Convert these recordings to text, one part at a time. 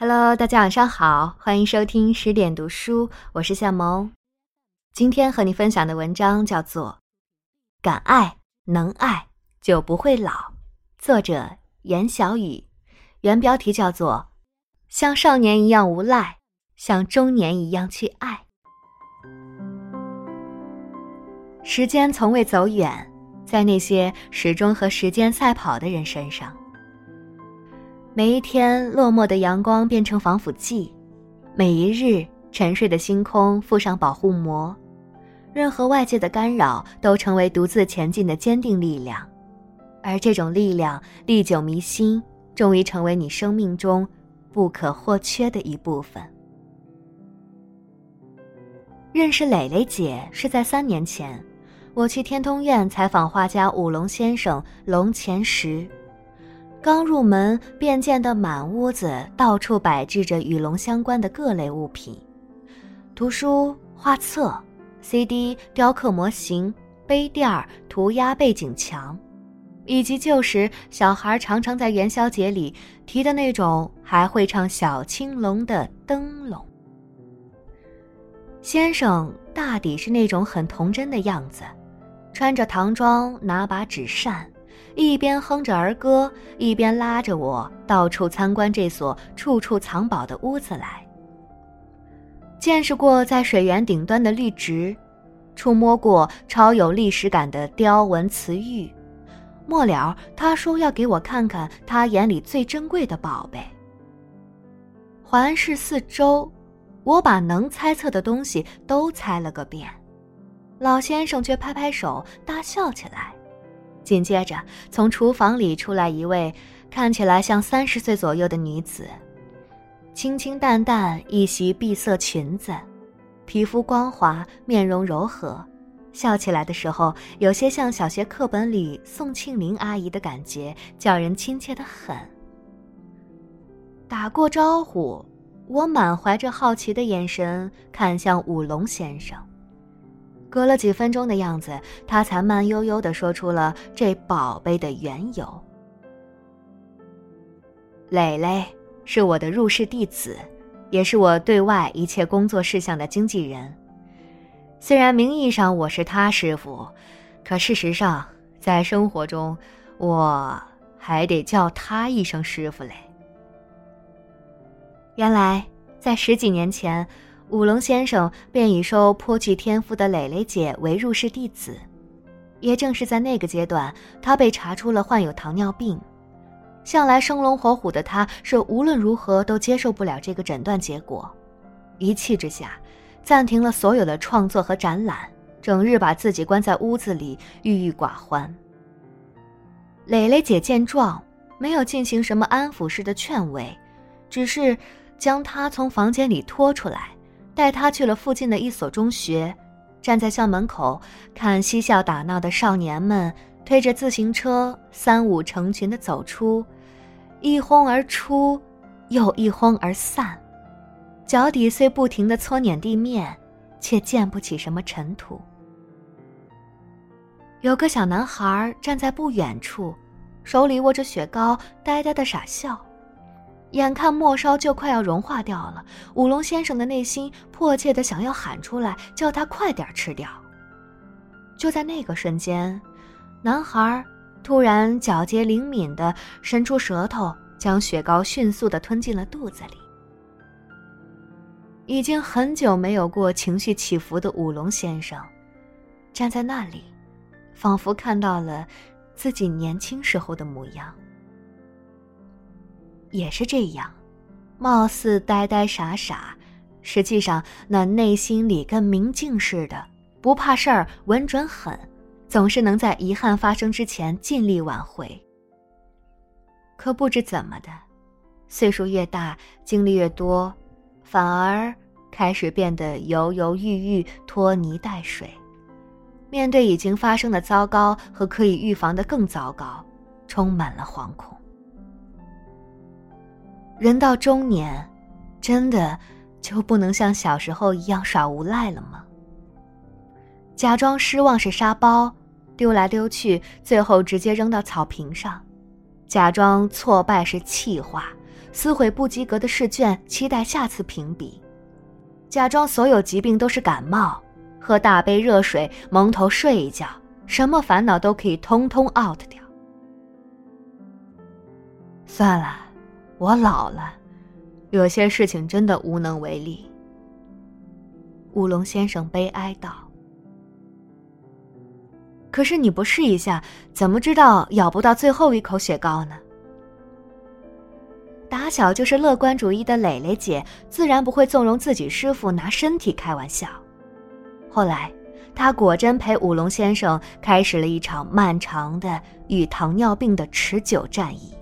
Hello，大家晚上好，欢迎收听十点读书，我是夏萌。今天和你分享的文章叫做《敢爱能爱就不会老》，作者严小雨，原标题叫做《像少年一样无赖，像中年一样去爱》。时间从未走远，在那些始终和时间赛跑的人身上。每一天落寞的阳光变成防腐剂，每一日沉睡的星空附上保护膜，任何外界的干扰都成为独自前进的坚定力量，而这种力量历久弥新，终于成为你生命中不可或缺的一部分。认识蕾蕾姐是在三年前，我去天通苑采访画家武龙先生龙前时。刚入门便见得满屋子到处摆置着与龙相关的各类物品，图书、画册、CD、雕刻模型、杯垫、涂鸦背景墙，以及旧时小孩常常在元宵节里提的那种还会唱小青龙的灯笼。先生大抵是那种很童真的样子，穿着唐装，拿把纸扇。一边哼着儿歌，一边拉着我到处参观这所处处藏宝的屋子来。见识过在水源顶端的绿植，触摸过超有历史感的雕纹瓷玉，末了他说要给我看看他眼里最珍贵的宝贝。环视四周，我把能猜测的东西都猜了个遍，老先生却拍拍手大笑起来。紧接着，从厨房里出来一位看起来像三十岁左右的女子，清清淡淡一袭碧色裙子，皮肤光滑，面容柔和，笑起来的时候有些像小学课本里宋庆龄阿姨的感觉，叫人亲切的很。打过招呼，我满怀着好奇的眼神看向武龙先生。隔了几分钟的样子，他才慢悠悠地说出了这宝贝的缘由。蕾蕾是我的入室弟子，也是我对外一切工作事项的经纪人。虽然名义上我是他师傅，可事实上，在生活中，我还得叫他一声师傅嘞。原来，在十几年前。武龙先生便已收颇具天赋的蕾蕾姐为入室弟子，也正是在那个阶段，他被查出了患有糖尿病。向来生龙活虎的他，是无论如何都接受不了这个诊断结果，一气之下，暂停了所有的创作和展览，整日把自己关在屋子里郁郁寡欢。蕾蕾姐见状，没有进行什么安抚式的劝慰，只是将他从房间里拖出来。带他去了附近的一所中学，站在校门口看嬉笑打闹的少年们推着自行车三五成群的走出，一哄而出，又一哄而散，脚底虽不停的搓碾地面，却溅不起什么尘土。有个小男孩站在不远处，手里握着雪糕，呆呆的傻笑。眼看末梢就快要融化掉了，武龙先生的内心迫切的想要喊出来，叫他快点吃掉。就在那个瞬间，男孩突然皎洁灵敏的伸出舌头，将雪糕迅速的吞进了肚子里。已经很久没有过情绪起伏的武龙先生，站在那里，仿佛看到了自己年轻时候的模样。也是这样，貌似呆呆傻傻，实际上那内心里跟明镜似的，不怕事儿，稳准狠，总是能在遗憾发生之前尽力挽回。可不知怎么的，岁数越大，经历越多，反而开始变得犹犹豫豫，拖泥带水。面对已经发生的糟糕和可以预防的更糟糕，充满了惶恐。人到中年，真的就不能像小时候一样耍无赖了吗？假装失望是沙包，丢来丢去，最后直接扔到草坪上；假装挫败是气话，撕毁不及格的试卷，期待下次评比；假装所有疾病都是感冒，喝大杯热水，蒙头睡一觉，什么烦恼都可以通通 out 掉。算了，我老了，有些事情真的无能为力。乌龙先生悲哀道：“可是你不试一下，怎么知道咬不到最后一口雪糕呢？”打小就是乐观主义的蕾蕾姐，自然不会纵容自己师傅拿身体开玩笑。后来，她果真陪五龙先生开始了一场漫长的与糖尿病的持久战役。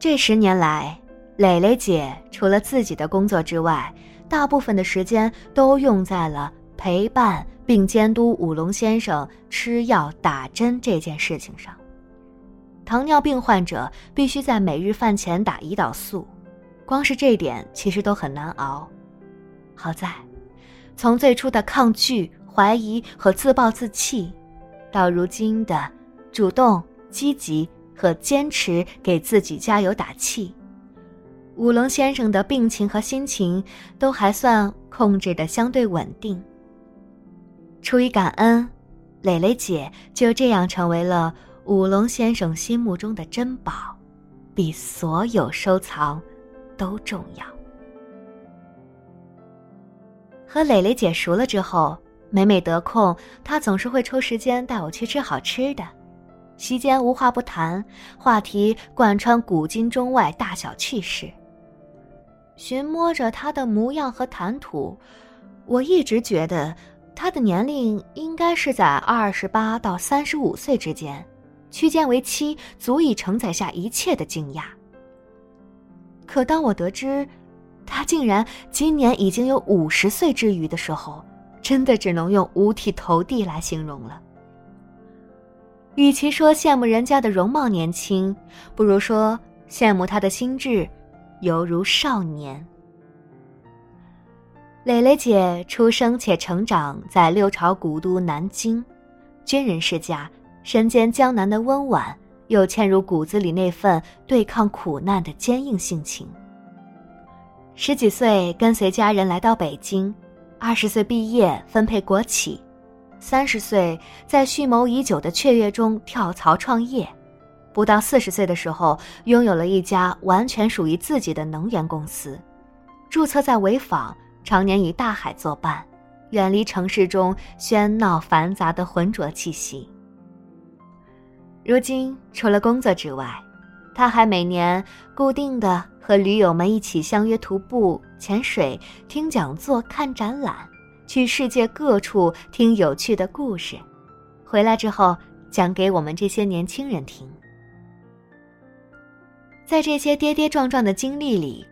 这十年来，蕾蕾姐除了自己的工作之外，大部分的时间都用在了陪伴并监督五龙先生吃药打针这件事情上。糖尿病患者必须在每日饭前打胰岛素，光是这点其实都很难熬。好在，从最初的抗拒、怀疑和自暴自弃，到如今的主动、积极和坚持给自己加油打气。五龙先生的病情和心情都还算控制的相对稳定。出于感恩，蕾蕾姐就这样成为了五龙先生心目中的珍宝，比所有收藏都重要。和蕾蕾姐熟了之后，每每得空，她总是会抽时间带我去吃好吃的，席间无话不谈，话题贯穿古今中外大小趣事。寻摸着他的模样和谈吐，我一直觉得他的年龄应该是在二十八到三十五岁之间，区间为七，足以承载下一切的惊讶。可当我得知他竟然今年已经有五十岁之余的时候，真的只能用五体投地来形容了。与其说羡慕人家的容貌年轻，不如说羡慕他的心智。犹如少年。蕾蕾姐出生且成长在六朝古都南京，军人世家，身兼江南的温婉，又嵌入骨子里那份对抗苦难的坚硬性情。十几岁跟随家人来到北京，二十岁毕业分配国企，三十岁在蓄谋已久的雀跃中跳槽创业。不到四十岁的时候，拥有了一家完全属于自己的能源公司，注册在潍坊，常年与大海作伴，远离城市中喧闹繁杂的浑浊气息。如今，除了工作之外，他还每年固定的和驴友们一起相约徒步、潜水、听讲座、看展览，去世界各处听有趣的故事，回来之后讲给我们这些年轻人听。在这些跌跌撞撞的经历里，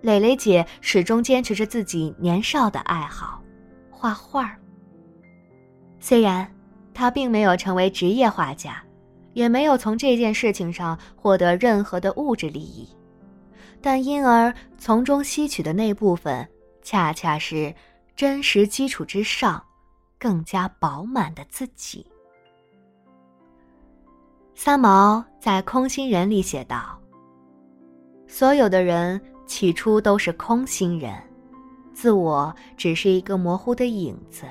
蕾蕾姐始终坚持着自己年少的爱好——画画。虽然她并没有成为职业画家，也没有从这件事情上获得任何的物质利益，但因而从中吸取的那部分，恰恰是真实基础之上更加饱满的自己。三毛在《空心人》里写道。所有的人起初都是空心人，自我只是一个模糊的影子，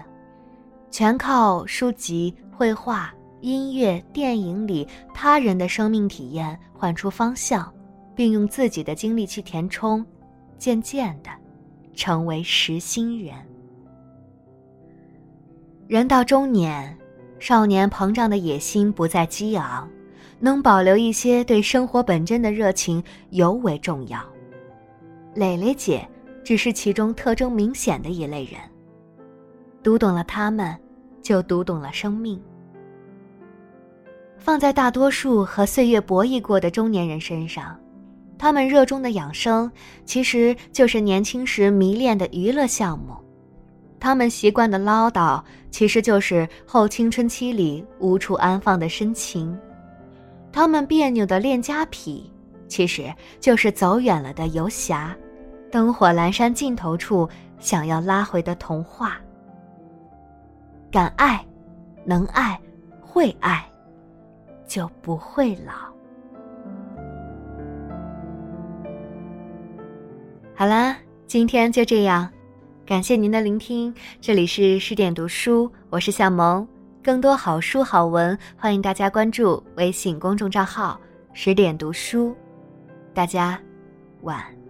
全靠书籍、绘画、音乐、电影里他人的生命体验换出方向，并用自己的经历去填充，渐渐的，成为实心人。人到中年，少年膨胀的野心不再激昂。能保留一些对生活本真的热情尤为重要。蕾蕾姐只是其中特征明显的一类人。读懂了他们，就读懂了生命。放在大多数和岁月博弈过的中年人身上，他们热衷的养生，其实就是年轻时迷恋的娱乐项目；他们习惯的唠叨，其实就是后青春期里无处安放的深情。他们别扭的恋家癖，其实就是走远了的游侠，灯火阑珊尽头处想要拉回的童话。敢爱，能爱，会爱，就不会老。好啦，今天就这样，感谢您的聆听。这里是十点读书，我是向萌。更多好书好文，欢迎大家关注微信公众账号“十点读书”。大家晚安。